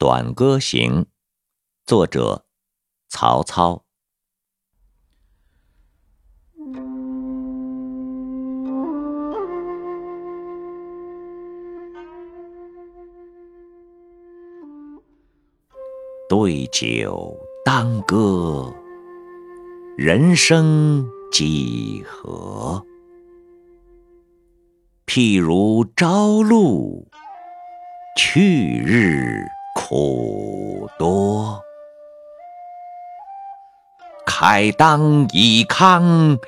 短歌行》，作者曹操。对酒当歌，人生几何？譬如朝露，去日苦多。慨当以慷，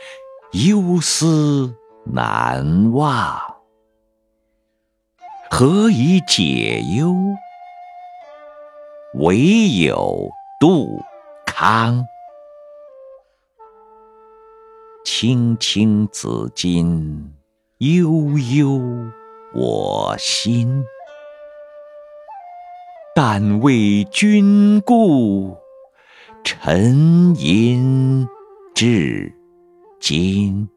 忧思难忘。何以解忧？唯有杜康。青青子衿，悠悠我心。但为君故，沉吟至今。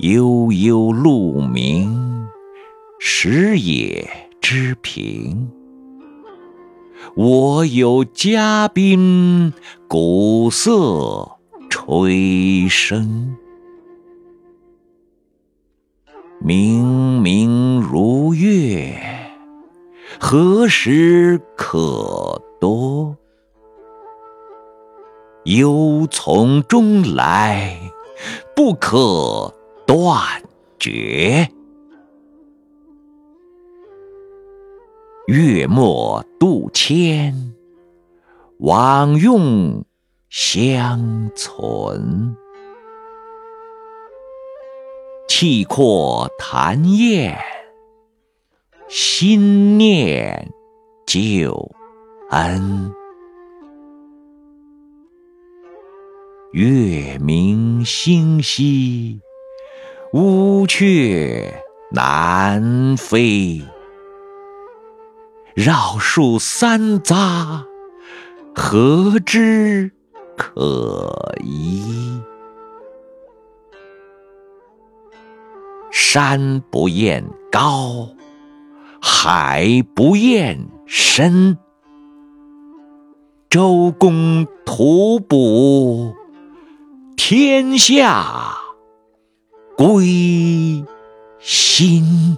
悠悠鹿鸣，食野。之苹，我有嘉宾，鼓瑟吹笙，明明如月，何时可掇？忧从中来，不可断绝。月末度迁，往用相存。气阔谈宴，心念旧恩。月明星稀，乌鹊南飞。绕树三匝，何枝可依？山不厌高，海不厌深。周公吐哺，天下归心。